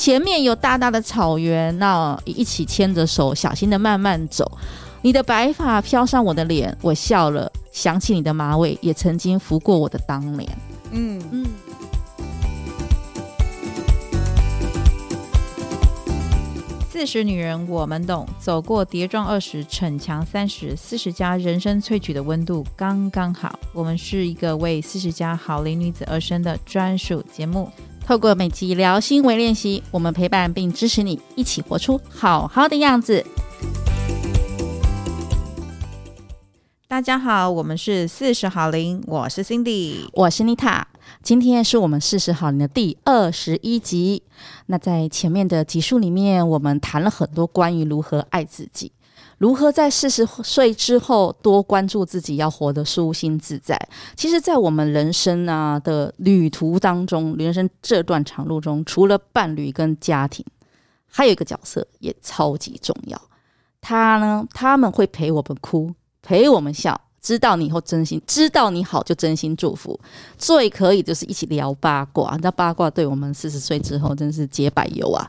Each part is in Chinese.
前面有大大的草原，那一起牵着手，小心的慢慢走。你的白发飘上我的脸，我笑了，想起你的马尾，也曾经拂过我的当年。嗯嗯。四十女人我们懂，走过跌撞二十，逞强三十，四十加人生萃取的温度刚刚好。我们是一个为四十加好龄女子而生的专属节目。透过每集聊心为练习，我们陪伴并支持你，一起活出好好的样子。大家好，我们是四十好龄，我是 Cindy，我是妮塔。今天是我们四十好龄的第二十一集。那在前面的集数里面，我们谈了很多关于如何爱自己，如何在四十岁之后多关注自己，要活得舒心自在。其实，在我们人生啊的旅途当中，人生这段长路中，除了伴侣跟家庭，还有一个角色也超级重要。他呢，他们会陪我们哭。陪我们笑，知道你以后真心，知道你好就真心祝福。最可以就是一起聊八卦，你知道八卦对我们四十岁之后真是解百忧啊。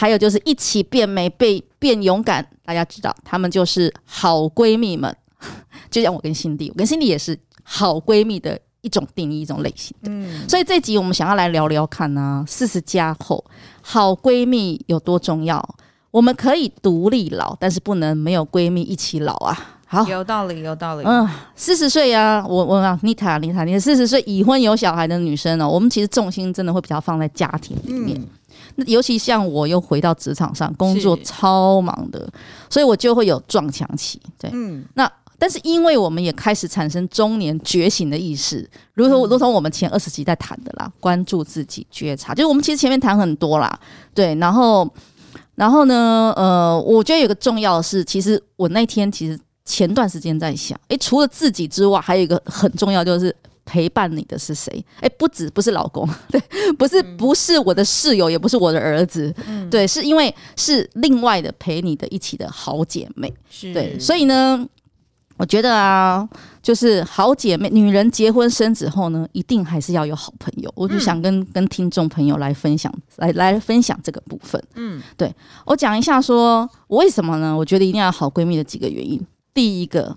还有就是一起变美，被变勇敢。大家知道，她们就是好闺蜜们。就像我跟辛迪，我跟辛迪也是好闺蜜的一种定义，一种类型的。嗯，所以这集我们想要来聊聊看呢，四十加后好闺蜜有多重要？我们可以独立老，但是不能没有闺蜜一起老啊。好，有道理，有道理。嗯，四十岁呀，我我啊，妮塔，妮塔，你四十岁已婚有小孩的女生哦，我们其实重心真的会比较放在家庭里面。嗯、尤其像我又回到职场上，工作超忙的，所以我就会有撞墙期。对，嗯。那但是因为我们也开始产生中年觉醒的意识，如同如同我们前二十集在谈的啦，关注自己，觉察，就是我们其实前面谈很多啦，对，然后然后呢，呃，我觉得有个重要的是，其实我那天其实。前段时间在想，诶，除了自己之外，还有一个很重要，就是陪伴你的是谁？哎，不止不是老公，对，不是不是我的室友，也不是我的儿子，嗯、对，是因为是另外的陪你的一起的好姐妹，是对，所以呢，我觉得啊，就是好姐妹，女人结婚生子后呢，一定还是要有好朋友。我就想跟、嗯、跟听众朋友来分享，来来分享这个部分。嗯，对，我讲一下说，说为什么呢？我觉得一定要好闺蜜的几个原因。第一个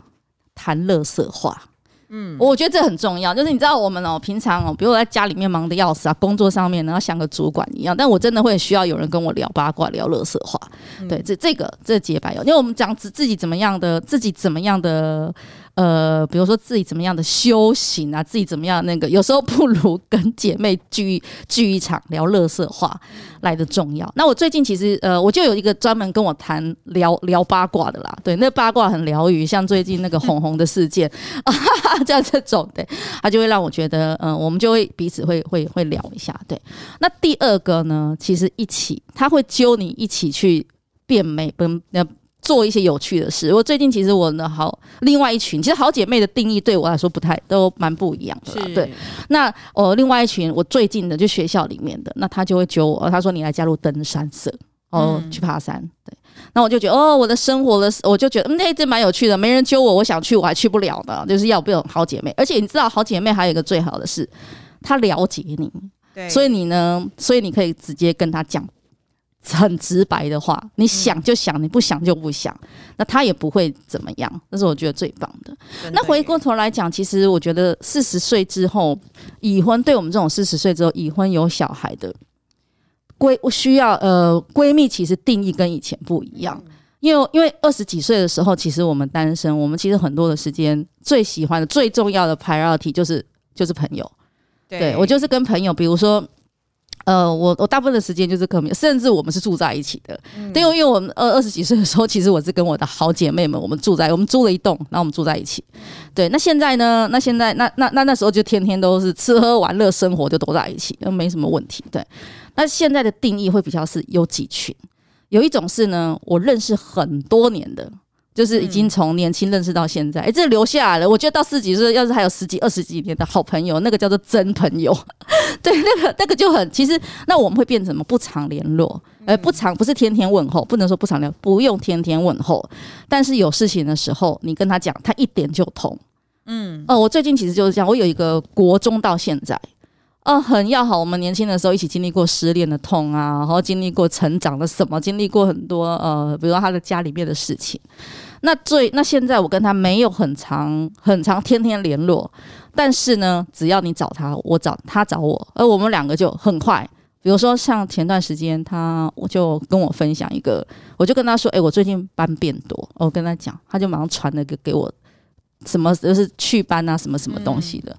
谈乐色话，嗯，我觉得这很重要。就是你知道我们哦，平常哦，比如我在家里面忙的要死啊，工作上面然后像个主管一样，但我真的会需要有人跟我聊八卦、聊乐色话。嗯、对，这这个这洁白哦，因为我们讲自自己怎么样的，自己怎么样的。呃，比如说自己怎么样的修行啊，自己怎么样那个，有时候不如跟姐妹聚聚一场聊乐色话来的重要。那我最近其实呃，我就有一个专门跟我谈聊聊八卦的啦，对，那八卦很疗愈，像最近那个红红的事件 啊，哈哈这样这种对，他就会让我觉得，嗯、我们就会彼此会会会聊一下。对，那第二个呢，其实一起他会揪你一起去变美，不呃。做一些有趣的事。我最近其实我呢，好另外一群，其实好姐妹的定义对我来说不太都蛮不一样的啦。对，那我另外一群我最近的就学校里面的，那他就会揪我，他说你来加入登山社哦，嗯、去爬山。对，那我就觉得哦，我的生活的，我就觉得嗯，那这蛮有趣的。没人揪我，我想去我还去不了的，就是要不要好姐妹。而且你知道，好姐妹还有一个最好的是，她了解你，对，所以你呢，所以你可以直接跟她讲。很直白的话，你想就想，你不想就不想，那他也不会怎么样。那是我觉得最棒的。那回过头来讲，其实我觉得四十岁之后已婚，对我们这种四十岁之后已婚有小孩的闺，我需要呃闺蜜，其实定义跟以前不一样。因为因为二十几岁的时候，其实我们单身，我们其实很多的时间最喜欢的、最重要的 priority 就是就是朋友。对，我就是跟朋友，比如说。呃，我我大部分的时间就是跟朋友，甚至我们是住在一起的。嗯、对，因为我们二二十几岁的时候，其实我是跟我的好姐妹们，我们住在我们租了一栋，然后我们住在一起。对，那现在呢？那现在那那那那时候就天天都是吃喝玩乐生活就都在一起，那没什么问题。对，那现在的定义会比较是有几群，有一种是呢，我认识很多年的。就是已经从年轻认识到现在，哎、嗯欸，这留下来了。我觉得到四十几岁，要是还有十几、二十几年的好朋友，那个叫做真朋友。对，那个那个就很，其实那我们会变成什么？不常联络，呃、欸，不常不是天天问候，不能说不常联，不用天天问候。但是有事情的时候，你跟他讲，他一点就通。嗯，哦，我最近其实就是这样。我有一个国中到现在。哦，很要好。我们年轻的时候一起经历过失恋的痛啊，然后经历过成长的什么，经历过很多呃，比如说他的家里面的事情。那最那现在我跟他没有很长很长天天联络，但是呢，只要你找他，我找他找我，而我们两个就很快。比如说像前段时间他我就跟我分享一个，我就跟他说，哎，我最近班变多，我跟他讲，他就马上传了个给我。什么就是去班啊，什么什么东西的，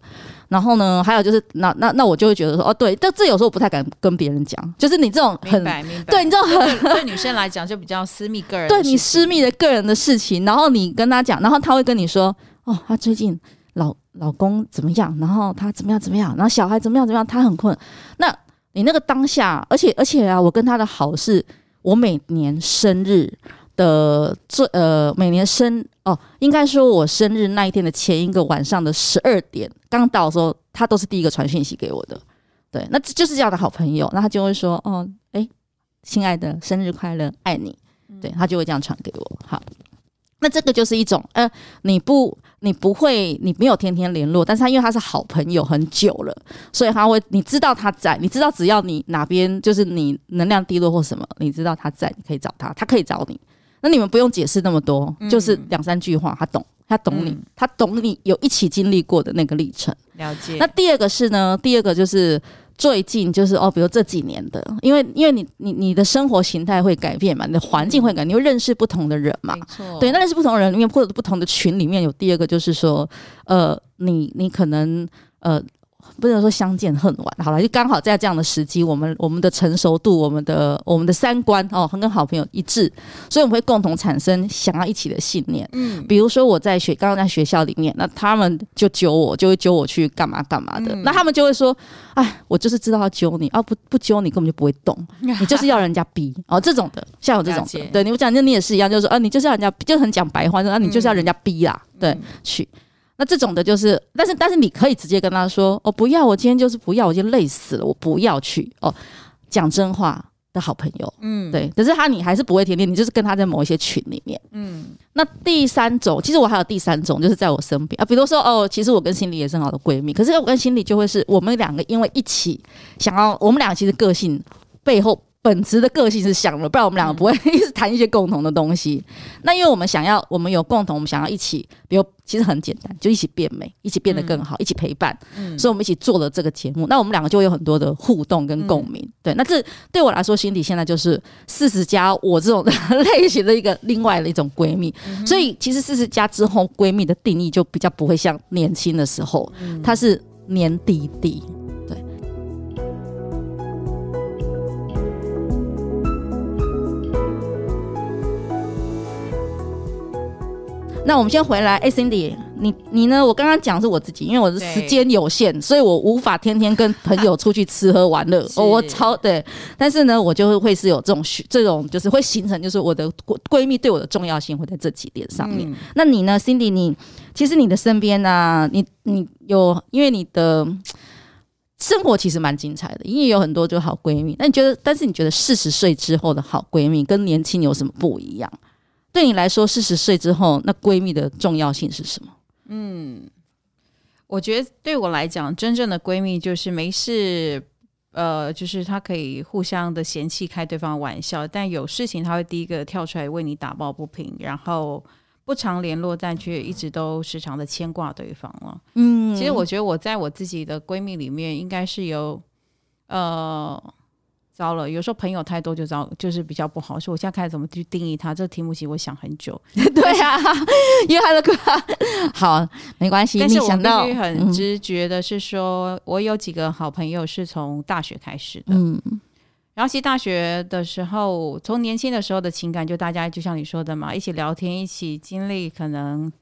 然后呢，还有就是那那那我就会觉得说，哦，对，但这有时候我不太敢跟别人讲，就是你这种很对你这种很对，对女生来讲就比较私密个人，对你私密的个人的事情，然后你跟他讲，然后他会跟你说，哦，他最近老老公怎么样，然后他怎么样怎么样，然后小孩怎么样怎么样，他很困。那你那个当下，而且而且啊，我跟他的好是，我每年生日。的最呃，每年生哦，应该说我生日那一天的前一个晚上的十二点刚到的时候，他都是第一个传讯息给我的。对，那就是这样的好朋友，那他就会说哦，哎，亲爱的，生日快乐，爱你。对，他就会这样传给我。好，那这个就是一种呃，你不。你不会，你没有天天联络，但是他因为他是好朋友很久了，所以他会，你知道他在，你知道只要你哪边就是你能量低落或什么，你知道他在，你可以找他，他可以找你。那你们不用解释那么多，嗯、就是两三句话，他懂，他懂你，嗯、他懂你有一起经历过的那个历程。了解。那第二个是呢，第二个就是。最近就是哦，比如这几年的，因为因为你你你的生活形态会改变嘛，你的环境会改，你会认识不同的人嘛，没错，对，那认识不同的人，因为或者不同的群里面有第二个就是说，呃，你你可能呃。不能说相见恨晚，好了，就刚好在这样的时机，我们我们的成熟度，我们的我们的三观哦，很跟好朋友一致，所以我们会共同产生想要一起的信念。嗯，比如说我在学刚刚在学校里面，那他们就揪我，就会揪我去干嘛干嘛的。嗯、那他们就会说：“哎，我就是知道要揪你，啊不不揪你根本就不会动，你就是要人家逼哦。”这种的，像我这种的，对你们讲，那你也是一样，就是说啊，你就是要人家，就很讲白话，那啊，你就是要人家逼啦，嗯、对，去。那这种的就是，但是但是你可以直接跟他说，我、哦、不要，我今天就是不要，我就累死了，我不要去哦。讲真话的好朋友，嗯，对。可是他你还是不会天天，你就是跟他在某一些群里面，嗯。那第三种，其实我还有第三种，就是在我身边啊，比如说哦，其实我跟心理也是很好的闺蜜，可是我跟心理就会是我们两个因为一起想要，我们两个其实个性背后。本质的个性是像的，不然我们两个不会 一直谈一些共同的东西。嗯、那因为我们想要，我们有共同，我们想要一起，比如其实很简单，就一起变美，一起变得更好，嗯、一起陪伴。嗯，所以我们一起做了这个节目。那我们两个就会有很多的互动跟共鸣。嗯、对，那这对我来说，心底现在就是四十加我这种 类型的一个另外的一种闺蜜。嗯、所以其实四十加之后，闺蜜的定义就比较不会像年轻的时候，嗯、它是年弟弟。那我们先回来，哎，Cindy，你你呢？我刚刚讲是我自己，因为我的时间有限，所以我无法天天跟朋友出去吃喝玩乐。哦，我超对，但是呢，我就会是有这种这种，就是会形成，就是我的闺蜜对我的重要性会在这几点上面。嗯、那你呢，Cindy？你其实你的身边呢、啊，你你有，因为你的生活其实蛮精彩的，因为有很多就好闺蜜。那你觉得？但是你觉得四十岁之后的好闺蜜跟年轻有什么不一样？对你来说，四十岁之后，那闺蜜的重要性是什么？嗯，我觉得对我来讲，真正的闺蜜就是没事，呃，就是她可以互相的嫌弃、开对方玩笑，但有事情她会第一个跳出来为你打抱不平，然后不常联络，但却一直都时常的牵挂对方了。嗯，其实我觉得我在我自己的闺蜜里面，应该是有，呃。糟了，有时候朋友太多就糟，就是比较不好。所以我现在开始怎么去定义他这个题目，其实我想很久。对啊，因为他的歌好没关系。但是我必须很直觉的是说，嗯、我有几个好朋友是从大学开始的。嗯，然后其实大学的时候，从年轻的时候的情感，就大家就像你说的嘛，一起聊天，一起经历可能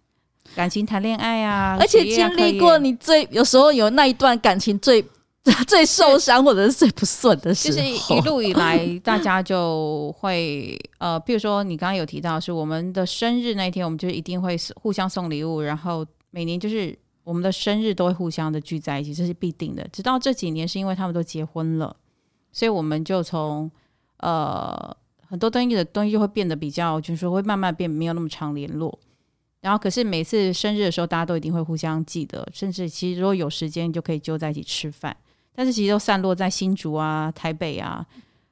感情谈恋爱啊，而且经历过你最有时候有那一段感情最。最受伤或者是最不顺的时候，就是一路以来，大家就会呃，比如说你刚刚有提到，是我们的生日那一天，我们就一定会互相送礼物，然后每年就是我们的生日都会互相的聚在一起，这是必定的。直到这几年，是因为他们都结婚了，所以我们就从呃很多东西的东西就会变得比较，就是说会慢慢变，没有那么常联络。然后可是每次生日的时候，大家都一定会互相记得，甚至其实如果有时间，就可以揪在一起吃饭。但是其实都散落在新竹啊、台北啊，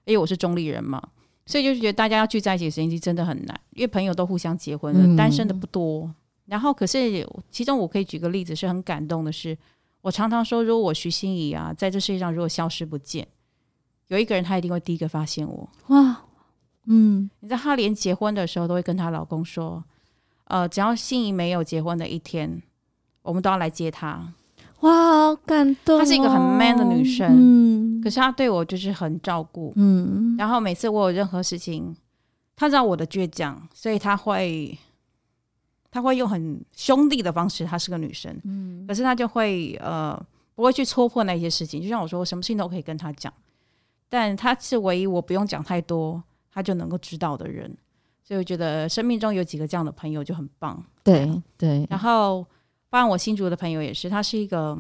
因为我是中立人嘛，所以就是觉得大家要聚在一起的时间真的很难，因为朋友都互相结婚了，嗯、单身的不多。然后可是其中我可以举个例子，是很感动的是，我常常说，如果我徐心怡啊，在这世界上如果消失不见，有一个人他一定会第一个发现我。哇，嗯，你知道她连结婚的时候都会跟她老公说，呃，只要心怡没有结婚的一天，我们都要来接她。哇，好感动哦！她是一个很 man 的女生，嗯，可是她对我就是很照顾，嗯，然后每次我有任何事情，她知道我的倔强，所以她会，她会用很兄弟的方式。她是个女生，嗯，可是她就会呃，不会去戳破那些事情。就像我说，我什么事情都可以跟她讲，但她是唯一我不用讲太多，她就能够知道的人。所以我觉得生命中有几个这样的朋友就很棒。对对，然后。包括我新竹的朋友也是，她是一个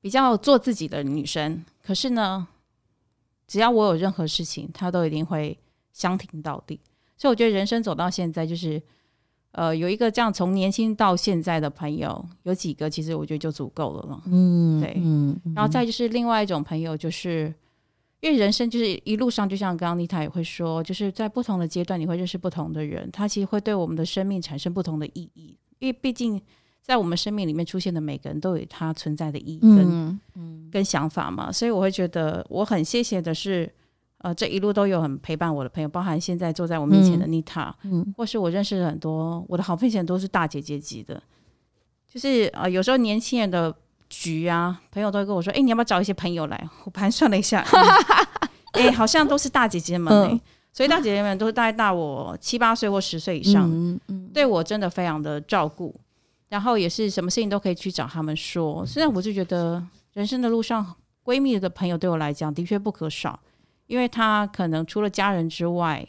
比较做自己的女生。可是呢，只要我有任何事情，她都一定会相挺到底。所以我觉得人生走到现在，就是呃，有一个这样从年轻到现在的朋友，有几个其实我觉得就足够了嘛。嗯，对，嗯。然后再就是另外一种朋友，就是因为人生就是一路上，就像刚刚丽塔也会说，就是在不同的阶段，你会认识不同的人，他其实会对我们的生命产生不同的意义。因为毕竟，在我们生命里面出现的每个人都有他存在的意义跟、嗯、跟想法嘛，所以我会觉得我很谢谢的是，呃，这一路都有很陪伴我的朋友，包含现在坐在我面前的妮塔，嗯，或是我认识的很多我的好朋友，都是大姐姐级的，就是呃，有时候年轻人的局啊，朋友都会跟我说，哎，你要不要找一些朋友来？我盘算了一下，哎、嗯，好像都是大姐姐们、欸。嗯所以大姐姐们都是大概大我七八岁或十岁以上，嗯嗯、对我真的非常的照顾，然后也是什么事情都可以去找他们说。现在我就觉得人生的路上，闺蜜的朋友对我来讲的确不可少，因为她可能除了家人之外，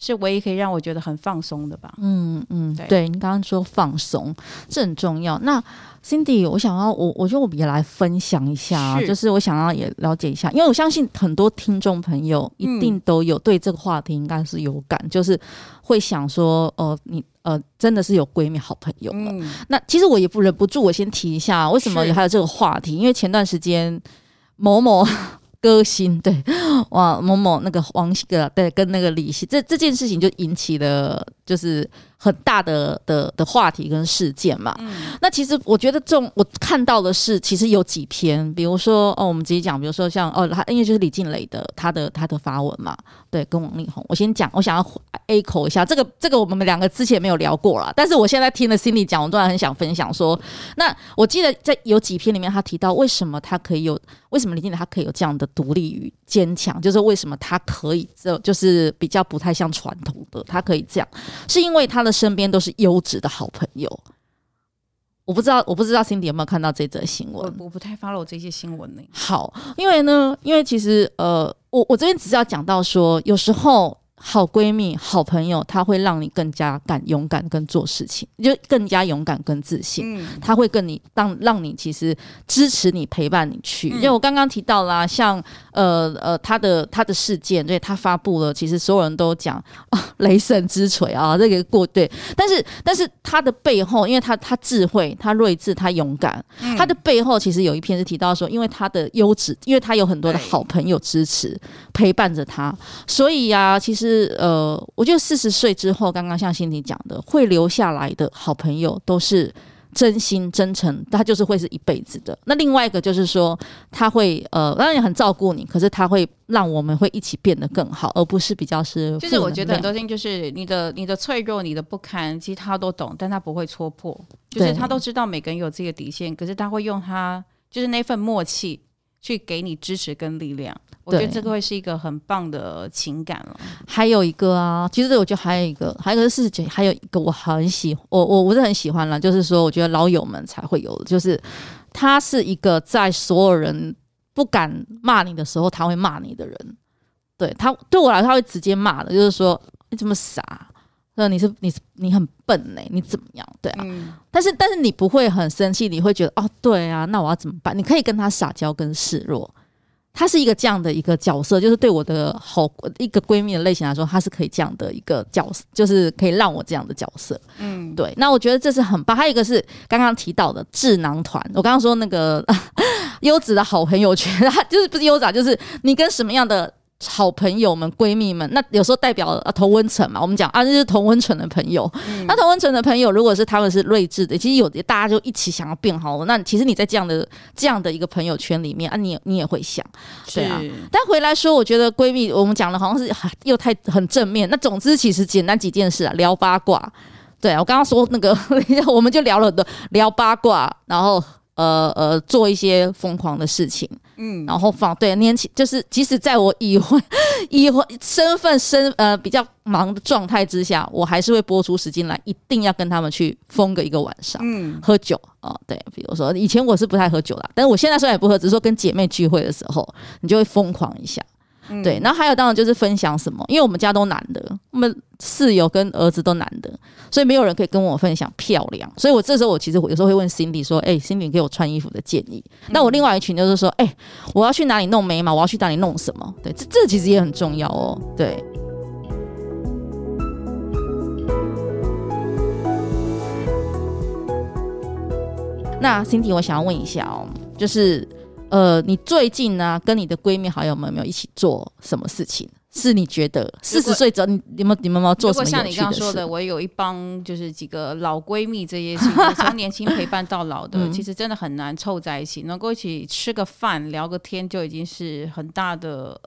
是唯一可以让我觉得很放松的吧。嗯嗯，对，对你刚刚说放松，这很重要。那 Cindy，我想要我，我觉得我们也来分享一下，是就是我想要也了解一下，因为我相信很多听众朋友一定都有对这个话题应该是有感，嗯、就是会想说，呃，你呃真的是有闺蜜好朋友了。嗯、那其实我也不忍不住，我先提一下为什么还有这个话题，因为前段时间某某。歌星 对哇，某某那个王希哥对，跟那个李希这这件事情就引起了就是很大的的的话题跟事件嘛。嗯、那其实我觉得这种我看到的是，其实有几篇，比如说哦，我们直接讲，比如说像哦，他因为就是李静蕾的他的他的发文嘛，对，跟王力宏。我先讲，我想要 A 口一下这个这个我们两个之前没有聊过了，但是我现在听了 Cindy 讲，我突然很想分享说，那我记得在有几篇里面他提到为什么他可以有。为什么李静蕾他可以有这样的独立与坚强？就是为什么他可以这就是比较不太像传统的，他可以这样，是因为他的身边都是优质的好朋友。我不知道，我不知道 Cindy 有没有看到这则新闻？我我不太 follow 这些新闻呢。好，因为呢，因为其实呃，我我这边只是要讲到说，有时候。好闺蜜、好朋友，她会让你更加敢勇敢跟做事情，就更加勇敢跟自信。嗯，她会跟你让让你其实支持你、陪伴你去。嗯、因为我刚刚提到啦，像呃呃，她的她的事件，对她发布了，其实所有人都讲 啊，雷神之锤啊，这个过对。但是但是她的背后，因为她她智慧、她睿智、她勇敢，她的背后其实有一篇是提到说，因为她的优质，因为她有很多的好朋友支持、陪伴着她，所以呀、啊，其实。是呃，我觉得四十岁之后，刚刚像心里讲的，会留下来的好朋友都是真心真诚，他就是会是一辈子的。那另外一个就是说，他会呃，当然也很照顾你，可是他会让我们会一起变得更好，而不是比较是。就是我觉得很多事情就是你的你的脆弱、你的不堪，其实他都懂，但他不会戳破，就是他都知道每个人有自己的底线，可是他会用他就是那份默契去给你支持跟力量。我觉得这个会是一个很棒的情感了。还有一个啊，其实我觉得还有一个，还有一个是姐，还有一个我很喜，我我我是很喜欢了，就是说，我觉得老友们才会有的，就是他是一个在所有人不敢骂你的时候，他会骂你的人。对他对我来说，他会直接骂的，就是说你这么傻，那你是你是你很笨呢、欸？你怎么样？对啊。嗯、但是但是你不会很生气，你会觉得哦，对啊，那我要怎么办？你可以跟他撒娇跟示弱。他是一个这样的一个角色，就是对我的好一个闺蜜的类型来说，她是可以这样的一个角色，就是可以让我这样的角色。嗯，对。那我觉得这是很棒。还有一个是刚刚提到的智囊团，我刚刚说那个 优质的好朋友圈，就是不是优质，就是你跟什么样的。好朋友们、闺蜜们，那有时候代表啊同温层嘛。我们讲啊，那是同温层的朋友。嗯、那同温层的朋友，如果是他们是睿智的，其实有的大家就一起想要变好了。那其实你在这样的这样的一个朋友圈里面啊，你也你也会想，对啊。但回来说，我觉得闺蜜，我们讲的好像是又太很正面。那总之，其实简单几件事啊，聊八卦。对啊，我刚刚说那个，我们就聊了很多，聊八卦，然后。呃呃，做一些疯狂的事情，嗯，然后放对年轻，就是即使在我已婚已婚身份身呃比较忙的状态之下，我还是会拨出时间来，一定要跟他们去疯个一个晚上，嗯，喝酒啊、呃，对，比如说以前我是不太喝酒啦，但是我现在虽然也不喝，只是说跟姐妹聚会的时候，你就会疯狂一下。对，然后还有当然就是分享什么，因为我们家都男的，我们室友跟儿子都男的，所以没有人可以跟我分享漂亮。所以我这时候我其实我有时候会问 Cindy 说：“哎，Cindy 给我穿衣服的建议。”那我另外一群就是说：“哎，我要去哪里弄眉毛？我要去哪里弄什么？”对，这这其实也很重要哦。对。那 Cindy，我想要问一下哦，就是。呃，你最近呢、啊，跟你的闺蜜好友们有没有一起做什么事情？是你觉得四十岁之后，你你们你们有没有做什么？像你刚刚说的，我有一帮就是几个老闺蜜，这些从年轻陪伴到老的，嗯、其实真的很难凑在一起，能够一起吃个饭、聊个天，就已经是很大的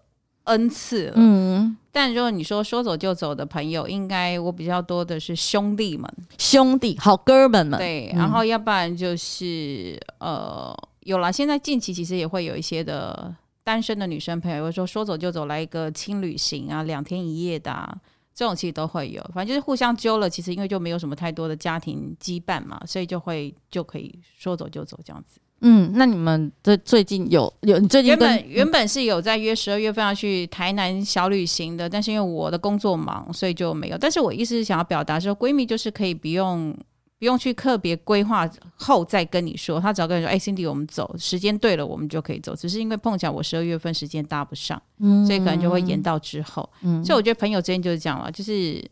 恩赐了。嗯，但如果你说说走就走的朋友，应该我比较多的是兄弟们，兄弟好哥们们。对，然后要不然就是、嗯、呃。有了，现在近期其实也会有一些的单身的女生朋友，会说说走就走，来一个轻旅行啊，两天一夜的啊，这种其实都会有。反正就是互相揪了，其实因为就没有什么太多的家庭羁绊嘛，所以就会就可以说走就走这样子。嗯，那你们最最近有有你最近原本原本是有在约十二月份要去台南小旅行的，但是因为我的工作忙，所以就没有。但是我意思是想要表达说，闺蜜就是可以不用。不用去特别规划后再跟你说，他只要跟你说：“哎，Cindy，我们走，时间对了，我们就可以走。”只是因为碰巧我十二月份时间搭不上，嗯，所以可能就会延到之后。嗯，所以我觉得朋友之间就是这样了，就是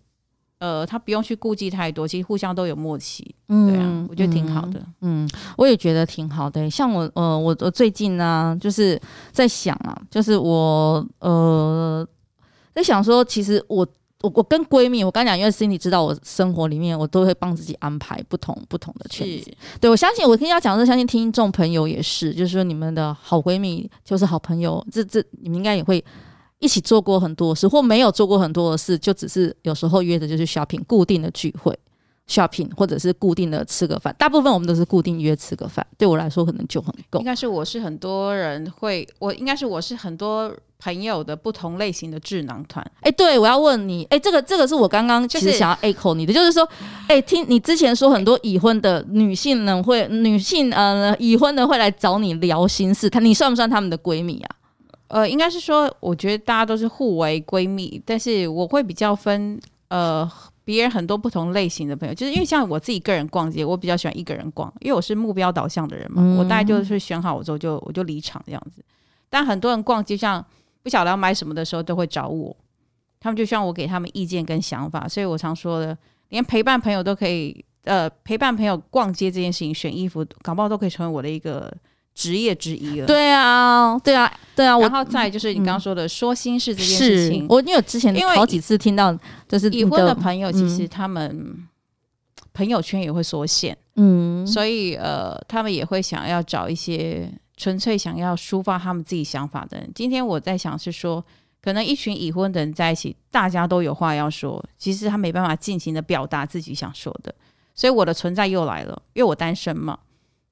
呃，他不用去顾忌太多，其实互相都有默契。嗯，对啊，我觉得挺好的。嗯，我也觉得挺好的。像我呃，我我最近呢，啊，就是在想啊，就是我呃，在想说，其实我。我我跟闺蜜，我刚讲，因为 Cindy 知道我生活里面，我都会帮自己安排不同不同的圈子。对，我相信我跟大家讲，是相信听众朋友也是，就是说你们的好闺蜜就是好朋友，这这你们应该也会一起做过很多事，或没有做过很多的事，就只是有时候约的就是 shopping 固定的聚会。shopping 或者是固定的吃个饭，大部分我们都是固定约吃个饭。对我来说，可能就很够。应该是我是很多人会，我应该是我是很多朋友的不同类型的智囊团。哎，对，我要问你，哎，这个这个是我刚刚其实想要 echo 你的，就是说，哎，听你之前说很多已婚的女性呢，会女性呃已婚的会来找你聊心事，她你算不算她们的闺蜜啊？呃，应该是说，我觉得大家都是互为闺蜜，但是我会比较分呃。别人很多不同类型的朋友，就是因为像我自己个人逛街，我比较喜欢一个人逛，因为我是目标导向的人嘛。嗯、我大概就是选好我之后就我就离场这样子。但很多人逛街，像不晓得要买什么的时候，都会找我，他们就希望我给他们意见跟想法。所以我常说的，连陪伴朋友都可以，呃，陪伴朋友逛街这件事情，选衣服，搞不好都可以成为我的一个。职业之一了，对啊，对啊，对啊。然后再就是你刚刚说的说心事这件事情，我因为之前因为好几次听到，就是已婚的朋友，其实他们朋友圈也会缩限，嗯，所以呃，他们也会想要找一些纯粹想要抒发他们自己想法的人。今天我在想是说，可能一群已婚的人在一起，大家都有话要说，其实他没办法尽情的表达自己想说的，所以我的存在又来了，因为我单身嘛。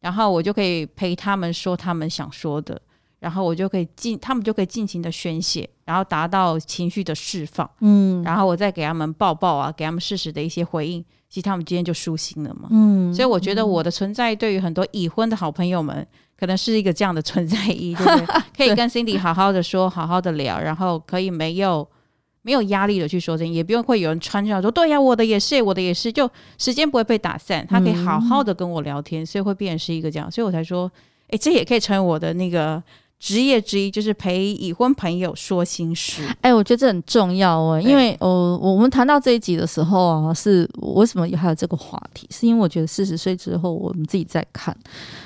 然后我就可以陪他们说他们想说的，然后我就可以尽，他们就可以尽情的宣泄，然后达到情绪的释放。嗯，然后我再给他们抱抱啊，给他们适时的一些回应，其实他们今天就舒心了嘛。嗯，所以我觉得我的存在对于很多已婚的好朋友们，可能是一个这样的存在意义，对不对？可以跟 Cindy 好好的说，好好的聊，然后可以没有。没有压力的去说这，也不用会有人穿上说，对呀、啊，我的也是，我的也是，就时间不会被打散，他可以好好的跟我聊天，嗯、所以会变成是一个这样，所以我才说，哎，这也可以成为我的那个职业之一，就是陪已婚朋友说心事。哎，我觉得这很重要哦，因为呃，我们谈到这一集的时候啊，是为什么还有这个话题？是因为我觉得四十岁之后，我们自己在看，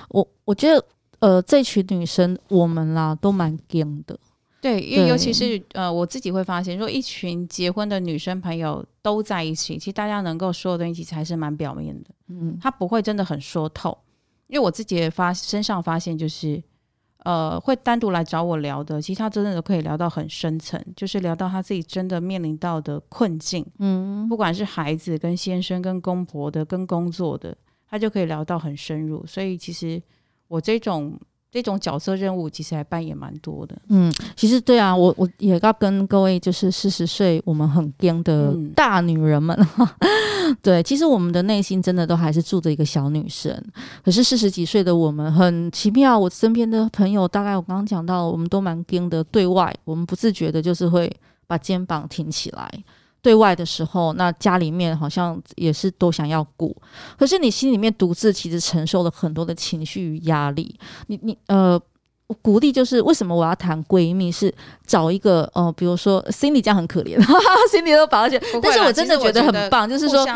我我觉得。呃，这群女生我们啦都蛮硬的。对，因为尤其是呃，我自己会发现，如果一群结婚的女生朋友都在一起，其实大家能够说的东西其实还是蛮表面的，嗯，他不会真的很说透。因为我自己也发身上发现，就是呃，会单独来找我聊的，其实他真的都可以聊到很深层，就是聊到他自己真的面临到的困境，嗯，不管是孩子、跟先生、跟公婆的、跟工作的，他就可以聊到很深入。所以其实我这种。这种角色任务其实还扮演蛮多的。嗯，其实对啊，我我也要跟各位就是四十岁我们很僵的大女人们，嗯、对，其实我们的内心真的都还是住着一个小女生。可是四十几岁的我们很奇妙，我身边的朋友大概我刚刚讲到，我们都蛮僵的，对外我们不自觉的就是会把肩膀挺起来。对外的时候，那家里面好像也是都想要顾，可是你心里面独自其实承受了很多的情绪与压力。你你呃，我鼓励就是为什么我要谈闺蜜，是找一个呃，比如说 Cindy 这样很可怜，Cindy 都把它讲，但是我真的觉得很棒，就是说。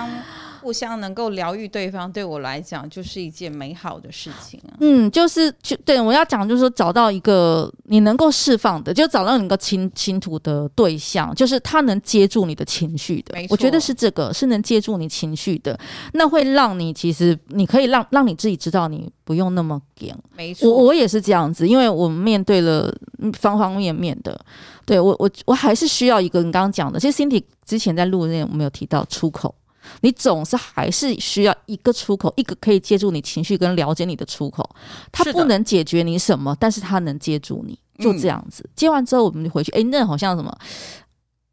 互相能够疗愈对方，对我来讲就是一件美好的事情啊。嗯，就是就对我要讲，就是说找到一个你能够释放的，就找到一个倾倾吐的对象，就是他能接住你的情绪的。我觉得是这个，是能接住你情绪的，那会让你其实你可以让让你自己知道，你不用那么紧。没错，我我也是这样子，因为我们面对了方方面面的。对我我我还是需要一个你刚刚讲的，其实 Cindy 之前在录那我们有提到出口。你总是还是需要一个出口，一个可以接住你情绪跟了解你的出口。他不能解决你什么，但是他能接住你，就这样子。接完之后，我们就回去。哎，那好像什么？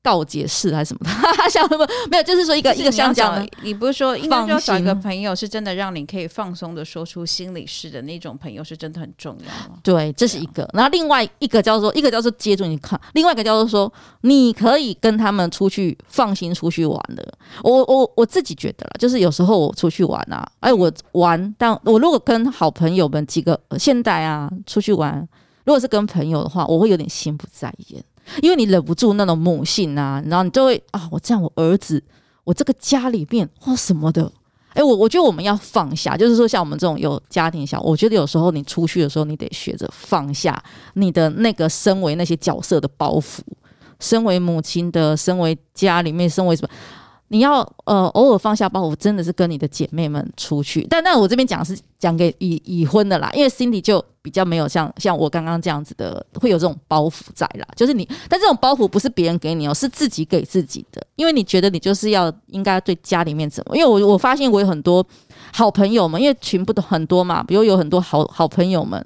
告解室还是什么的，像什么没有，就是说一个一个想讲的。你不是说应该要找一个朋友，是真的让你可以放松的说出心里事的那种朋友，是真的很重要吗？对，这是一个。然后另外一个叫做一个叫做接住你看，另外一个叫做说你可以跟他们出去放心出去玩的。我我我自己觉得啦，就是有时候我出去玩啊，哎，我玩，但我如果跟好朋友们几个现代啊出去玩，如果是跟朋友的话，我会有点心不在焉。因为你忍不住那种母性啊，然后你就会啊，我这样，我儿子，我这个家里面或什么的，哎，我我觉得我们要放下，就是说像我们这种有家庭小，我觉得有时候你出去的时候，你得学着放下你的那个身为那些角色的包袱，身为母亲的，身为家里面，身为什么。你要呃偶尔放下包袱，真的是跟你的姐妹们出去。但那我这边讲是讲给已已婚的啦，因为 Cindy 就比较没有像像我刚刚这样子的，会有这种包袱在啦。就是你，但这种包袱不是别人给你哦，是自己给自己的。因为你觉得你就是要应该对家里面怎么？因为我我发现我有很多好朋友们，因为群不都很多嘛，比如有很多好好朋友们，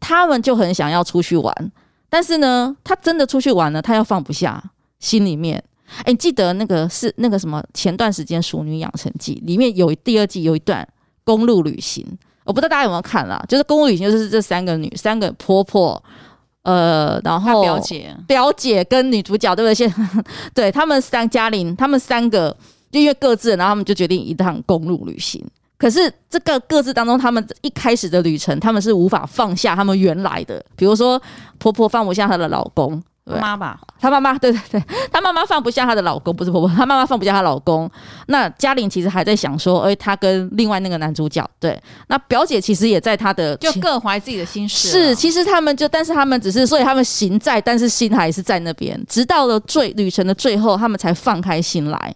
他们就很想要出去玩，但是呢，他真的出去玩了，他又放不下心里面。哎，你记得那个是那个什么？前段时间《熟女养成记》里面有第二季有一段公路旅行，我不知道大家有没有看啦。就是公路旅行，就是这三个女三个婆婆，呃，然后表姐表姐跟女主角对不对？现 对他们三嘉玲，他们三个就因为各自，然后他们就决定一趟公路旅行。可是这个各自当中，他们一开始的旅程，他们是无法放下他们原来的，比如说婆婆放不下她的老公。妈吧，她妈妈，对对对，她妈妈放不下她的老公，不是婆婆，她妈妈放不下她老公。那嘉玲其实还在想说，哎，她跟另外那个男主角，对，那表姐其实也在她的，就各怀自己的心事。是，其实他们就，但是他们只是，所以他们行在，但是心还是在那边。直到了最旅程的最后，他们才放开心来。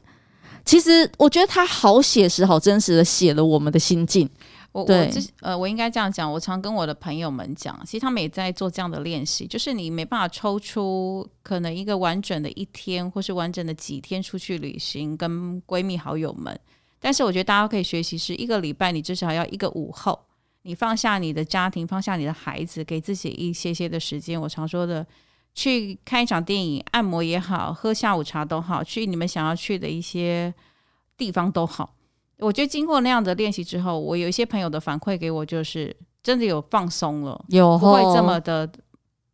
其实我觉得他好写实、好真实的写了我们的心境。我我之呃，我应该这样讲。我常跟我的朋友们讲，其实他们也在做这样的练习，就是你没办法抽出可能一个完整的一天，或是完整的几天出去旅行，跟闺蜜好友们。但是我觉得大家可以学习，是一个礼拜，你至少要一个午后，你放下你的家庭，放下你的孩子，给自己一些些的时间。我常说的，去看一场电影、按摩也好，喝下午茶都好，去你们想要去的一些地方都好。我觉得经过那样的练习之后，我有一些朋友的反馈给我，就是真的有放松了，有不会这么的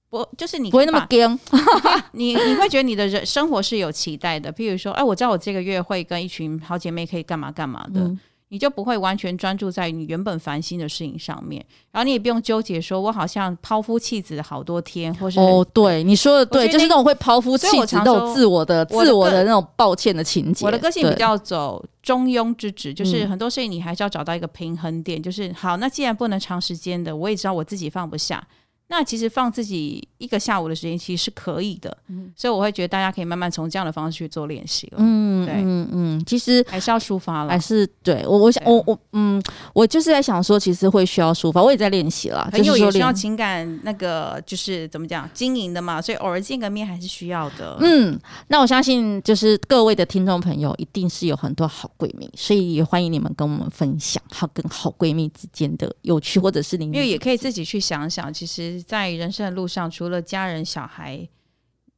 不，就是你不会那么僵，你你会觉得你的人生活是有期待的。譬如说，哎，我知道我这个月会跟一群好姐妹可以干嘛干嘛的，嗯、你就不会完全专注在你原本烦心的事情上面，然后你也不用纠结说，我好像抛夫弃子好多天，或是哦，对，你说的对，就是那种会抛夫弃子、那种自我的、我的自我的那种抱歉的情节。我的个性比较走中庸之职，就是很多事情你还是要找到一个平衡点，嗯、就是好，那既然不能长时间的，我也知道我自己放不下。那其实放自己一个下午的时间其实是可以的，嗯、所以我会觉得大家可以慢慢从这样的方式去做练习了。嗯，对，嗯嗯，其实还是要抒发了，还是对我我想我我嗯，我就是在想说，其实会需要抒发，我也在练习了。朋友也需要情感那个就是怎么讲经营的嘛，所以偶尔见个面还是需要的。嗯，那我相信就是各位的听众朋友一定是有很多好闺蜜，所以也欢迎你们跟我们分享好跟好闺蜜之间的有趣，或者是你因为也可以自己去想想，其实。在人生的路上，除除了家人、小孩，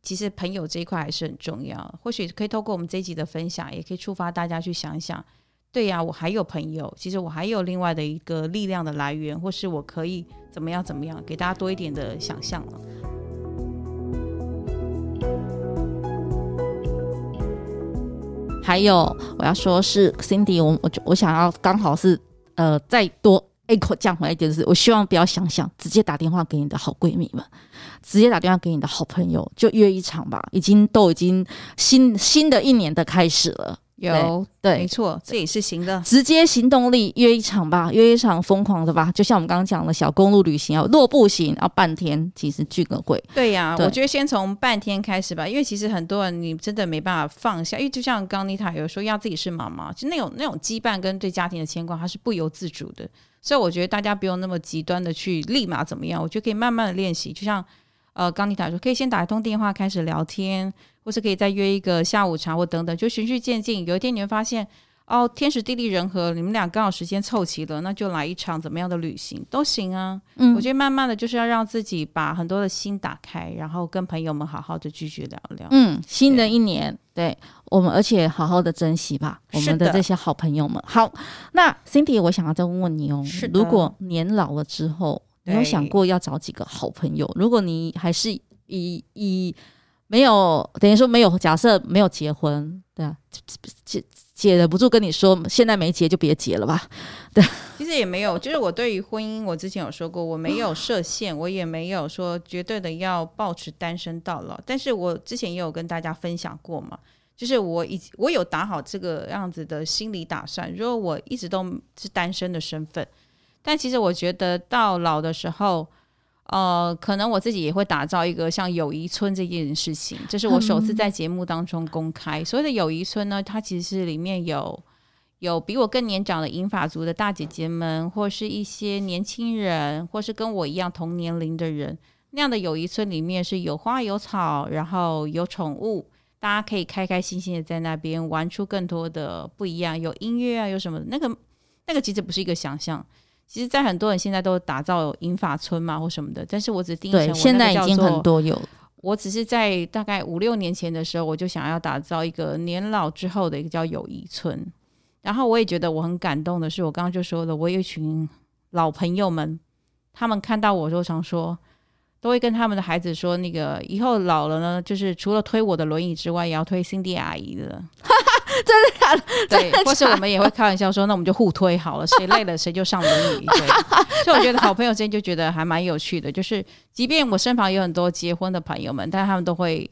其实朋友这一块还是很重要。或许可以透过我们这一集的分享，也可以触发大家去想想：对呀，我还有朋友，其实我还有另外的一个力量的来源，或是我可以怎么样怎么样，给大家多一点的想象了。还有，我要说是 Cindy，我我我想要刚好是呃再多。Echo 降回来一点，就是我希望不要想想，直接打电话给你的好闺蜜们，直接打电话给你的好朋友，就约一场吧。已经都已经新新的一年的开始了。有对，没错，这也是行的。直接行动力约一场吧，约一场疯狂的吧。就像我们刚刚讲的小公路旅行啊，若步行要半天，其实聚个会。对呀、啊，我觉得先从半天开始吧，因为其实很多人你真的没办法放下，因为就像刚刚妮塔有说要自己是妈妈，就那种那种羁绊跟对家庭的牵挂，它是不由自主的。所以我觉得大家不用那么极端的去立马怎么样，我觉得可以慢慢的练习，就像呃刚妮塔说，可以先打一通电话开始聊天。或是可以再约一个下午茶或等等，就循序渐进。有一天你会发现，哦，天时地利人和，你们俩刚好时间凑齐了，那就来一场怎么样的旅行都行啊。嗯，我觉得慢慢的就是要让自己把很多的心打开，然后跟朋友们好好的继续聊聊。嗯，新的一年，对，对我们，而且好好的珍惜吧，我们的这些好朋友们。好，那 Cindy，我想要再问问你哦，是如果年老了之后，你有想过要找几个好朋友？如果你还是以以没有，等于说没有。假设没有结婚，对啊，姐姐忍不住跟你说，现在没结就别结了吧。对，其实也没有，就是我对于婚姻，我之前有说过，我没有设限，我也没有说绝对的要保持单身到老。但是我之前也有跟大家分享过嘛，就是我已我有打好这个样子的心理打算，如果我一直都是单身的身份，但其实我觉得到老的时候。呃，可能我自己也会打造一个像友谊村这件事情，这是我首次在节目当中公开。嗯、所谓的友谊村呢，它其实是里面有有比我更年长的银发族的大姐姐们，或是一些年轻人，或是跟我一样同年龄的人。那样的友谊村里面是有花有草，然后有宠物，大家可以开开心心的在那边玩出更多的不一样。有音乐啊，有什么？那个那个其实不是一个想象。其实，在很多人现在都打造银发村嘛，或什么的，但是我只定义成现在已经很多有。我只是在大概五六年前的时候，我就想要打造一个年老之后的一个叫友谊村。然后我也觉得我很感动的是，我刚刚就说了，我有一群老朋友们，他们看到我就常说，都会跟他们的孩子说，那个以后老了呢，就是除了推我的轮椅之外，也要推 Cindy 阿姨的。真的假的？对，或是我们也会开玩笑说，那我们就互推好了，谁累了谁就上轮椅。对，所以我觉得好朋友之间就觉得还蛮有趣的，就是即便我身旁有很多结婚的朋友们，但他们都会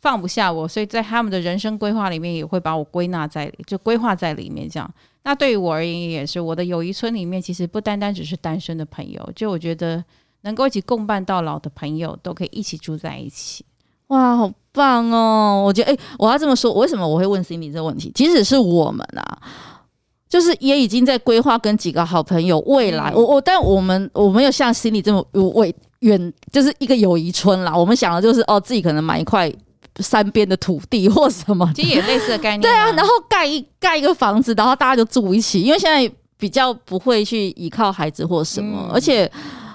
放不下我，所以在他们的人生规划里面也会把我归纳在，就规划在里面。这样，那对于我而言也是，我的友谊村里面其实不单单只是单身的朋友，就我觉得能够一起共伴到老的朋友都可以一起住在一起。哇，好棒哦！我觉得，哎、欸，我要这么说，为什么我会问 Cindy 这个问题？即使是我们啊，就是也已经在规划跟几个好朋友未来。嗯、我我，但我们我没有像 Cindy 这么为远，就是一个友谊村啦。我们想的就是哦，自己可能买一块山边的土地或什么，其实也类似的概 念。对啊，然后盖一盖一个房子，然后大家就住一起。因为现在比较不会去依靠孩子或什么，嗯、而且。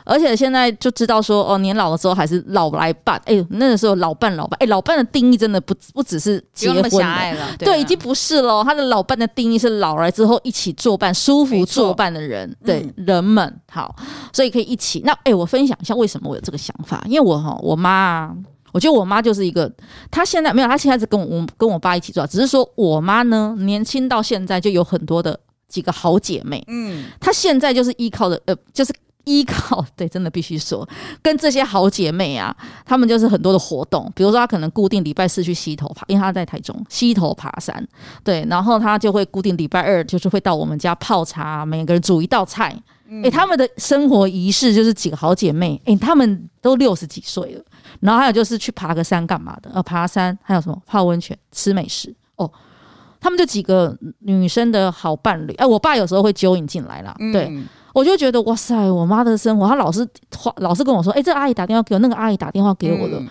而且现在就知道说哦，年老的时候还是老来伴。哎呦，那个时候老伴老伴，哎，老伴的定义真的不不只是结婚了，对，已经不是了。他的老伴的定义是老来之后一起作伴、舒服作伴的人，对人们好，所以可以一起。那哎，我分享一下为什么我有这个想法，因为我哈，我妈，我觉得我妈就是一个，她现在没有，她现在是跟我跟我爸一起住，只是说我妈呢，年轻到现在就有很多的。几个好姐妹，嗯，她现在就是依靠的，呃，就是。依靠对，真的必须说，跟这些好姐妹啊，她们就是很多的活动，比如说她可能固定礼拜四去溪头爬，因为她在台中溪头爬山，对，然后她就会固定礼拜二就是会到我们家泡茶，每个人煮一道菜，诶、嗯，她们的生活仪式就是几个好姐妹，诶，她们都六十几岁了，然后还有就是去爬个山干嘛的，呃，爬山还有什么泡温泉、吃美食。哦，她们就几个女生的好伴侣，哎，我爸有时候会揪引进来啦，对。嗯我就觉得哇塞，我妈的生活，她老是老是跟我说，哎、欸，这个阿姨打电话给我，那个阿姨打电话给我的。嗯、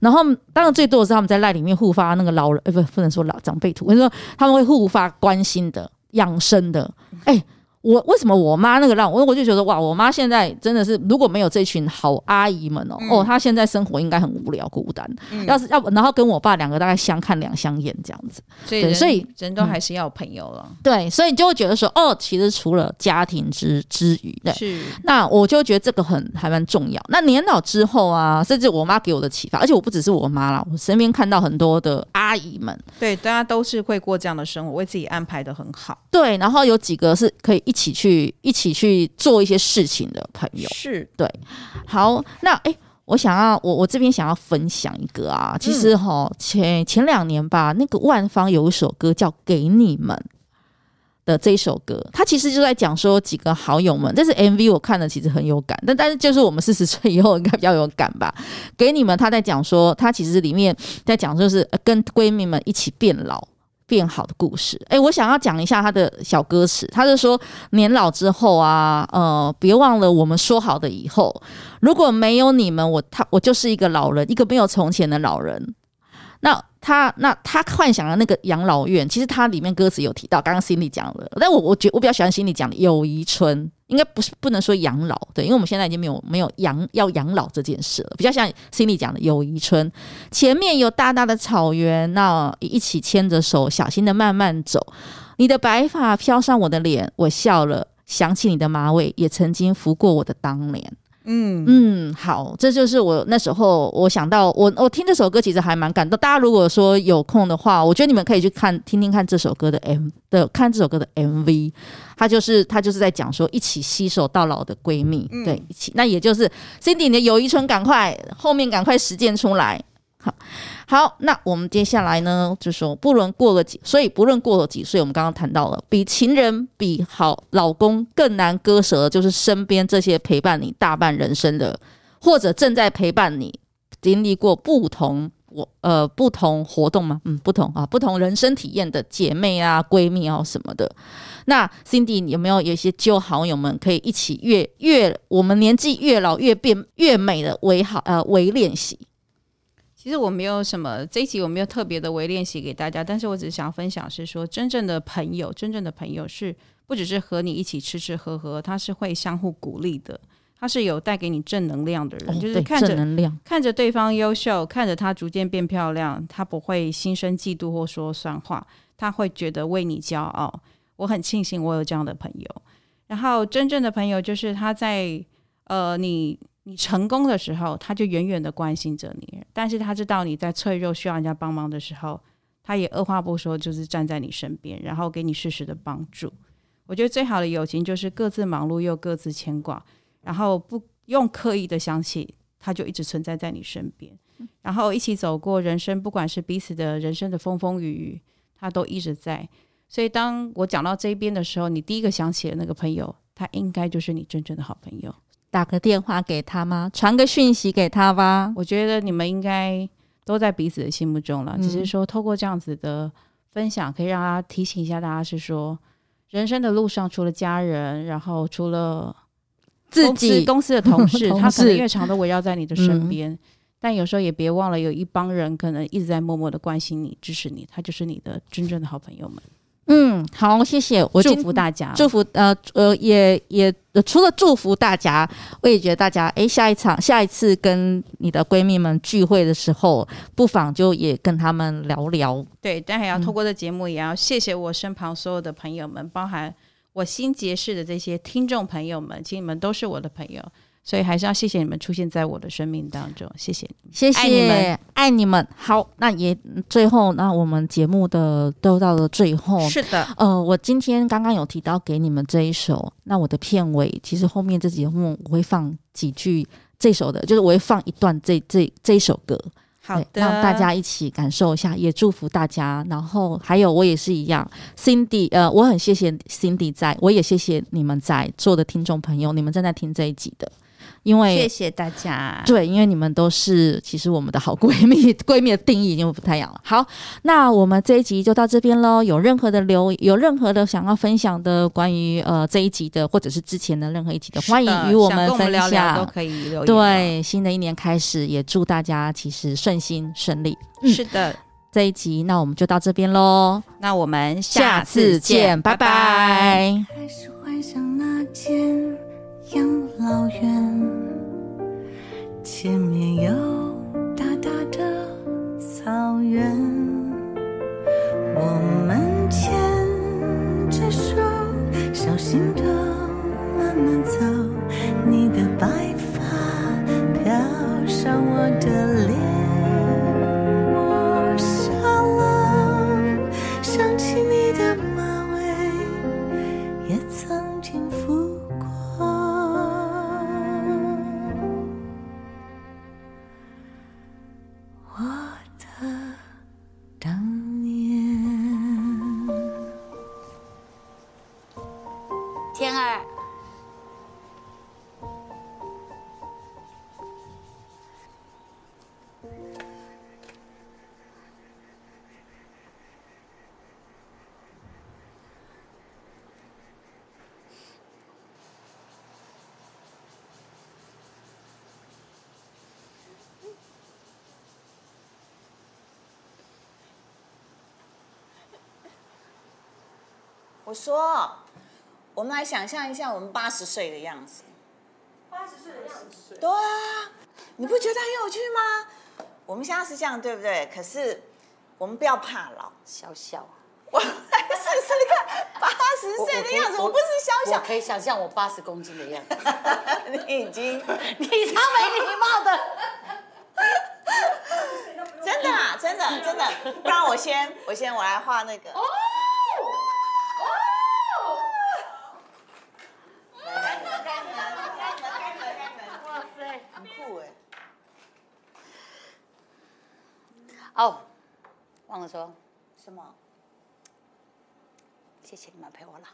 然后当然最多的是他们在赖里面互发那个老人，呃，不，不能说老长辈图，我就说他们会互发关心的、养生的，哎、欸。我为什么我妈那个让我，我就觉得哇，我妈现在真的是如果没有这群好阿姨们哦、喔嗯、哦，她现在生活应该很无聊孤单。嗯、要是要然后跟我爸两个大概相看两相厌这样子，所以所以人都还是要有朋友了、嗯。对，所以你就会觉得说哦，其实除了家庭之之余，对，是那我就觉得这个很还蛮重要。那年老之后啊，甚至我妈给我的启发，而且我不只是我妈啦，我身边看到很多的阿姨们，对，大家都是会过这样的生活，为自己安排的很好。对，然后有几个是可以一起去一。起去做一些事情的朋友是对，好，那哎、欸，我想要我我这边想要分享一个啊，其实哈前前两年吧，那个万芳有一首歌叫《给你们》的这一首歌，他其实就在讲说几个好友们，但是 MV 我看了其实很有感，但但是就是我们四十岁以后应该比较有感吧。给你们，他在讲说，他其实里面在讲就是跟闺蜜们一起变老。变好的故事，哎、我想要讲一下他的小歌词。他是说，年老之后啊，呃，别忘了我们说好的以后，如果没有你们，我他我就是一个老人，一个没有从前的老人。那他那他幻想的那个养老院，其实他里面歌词有提到，刚刚心里讲了，但我我觉我比较喜欢心里讲的友谊村，应该不是不能说养老，对，因为我们现在已经没有没有养要养老这件事了，比较像心里讲的友谊村，前面有大大的草原，那一起牵着手，小心的慢慢走，你的白发飘上我的脸，我笑了，想起你的马尾，也曾经拂过我的当年。嗯嗯，好，这就是我那时候我想到我我听这首歌其实还蛮感动。大家如果说有空的话，我觉得你们可以去看听听看这首歌的 M 的看这首歌的 MV，它就是它就是在讲说一起携手到老的闺蜜，嗯、对，一起，那也就是 Cindy 你的友谊村，赶快后面赶快实践出来，好。好，那我们接下来呢，就说不论过了几，所以不论过了几岁，我们刚刚谈到了，比情人、比好老公更难割舍的，就是身边这些陪伴你大半人生的，或者正在陪伴你经历过不同我呃不同活动吗？嗯，不同啊，不同人生体验的姐妹啊、闺蜜啊什么的。那 Cindy 有没有有一些旧好友们可以一起越越我们年纪越老越变越美的微好呃微练习？其实我没有什么这一集我没有特别的微练习给大家，但是我只是想分享是说，真正的朋友，真正的朋友是不只是和你一起吃吃喝喝，他是会相互鼓励的，他是有带给你正能量的人，哦、就是看着能量，看着对方优秀，看着他逐渐变漂亮，他不会心生嫉妒或说酸话，他会觉得为你骄傲。我很庆幸我有这样的朋友。然后真正的朋友就是他在呃你。你成功的时候，他就远远的关心着你；但是他知道你在脆弱需要人家帮忙的时候，他也二话不说，就是站在你身边，然后给你适时的帮助。我觉得最好的友情就是各自忙碌又各自牵挂，然后不用刻意的想起，他就一直存在在你身边，然后一起走过人生，不管是彼此的人生的风风雨雨，他都一直在。所以当我讲到这边的时候，你第一个想起的那个朋友，他应该就是你真正的好朋友。打个电话给他吗？传个讯息给他吧。我觉得你们应该都在彼此的心目中了，嗯、只是说透过这样子的分享，可以让他提醒一下大家，是说人生的路上除了家人，然后除了自己公司的同事，同事他可能越长都围绕在你的身边，嗯、但有时候也别忘了有一帮人可能一直在默默的关心你、支持你，他就是你的真正的好朋友们。嗯，好，谢谢，我祝福大家，祝福呃呃，也也、呃、除了祝福大家，我也觉得大家，哎，下一场下一次跟你的闺蜜们聚会的时候，不妨就也跟他们聊聊。对，但还要透过这节目，也要谢谢我身旁所有的朋友们，嗯、包含我新结识的这些听众朋友们，其实你们都是我的朋友，所以还是要谢谢你们出现在我的生命当中，谢谢你，谢谢，爱你们，爱你们。好，那也最后，那我们节目的都到了最后。是的，呃，我今天刚刚有提到给你们这一首，那我的片尾其实后面这节目我会放几句这首的，就是我会放一段这这这一首歌。好的，让大家一起感受一下，也祝福大家。然后还有我也是一样，Cindy，呃，我很谢谢 Cindy 在，我也谢谢你们在座的听众朋友，你们正在听这一集的。因为谢谢大家，对，因为你们都是其实我们的好闺蜜，闺蜜的定义已经不太一样了。好，那我们这一集就到这边喽。有任何的留，有任何的想要分享的关于呃这一集的，或者是之前的任何一集的，欢迎与我们分享，聊聊都可以留言。对，新的一年开始，也祝大家其实顺心顺利。嗯、是的，这一集那我们就到这边喽。那我们下次见，拜拜。养老院，前面有大大的草原，我们牵着手，小心的慢慢走，你的白发飘上我的脸。我说，我们来想象一下我们八十岁的样子。八十岁的样子。对啊，你不觉得很有趣吗？我们现在是这样，对不对？可是我们不要怕老，小小。我来试试看八十岁的样子，我，不是小小。我可以想象我八十公斤的样子。你已经，你超没礼貌的。真的啊，真的真的。不然我先，我先我来画那个。哦，忘了说，什么？谢谢你们陪我了。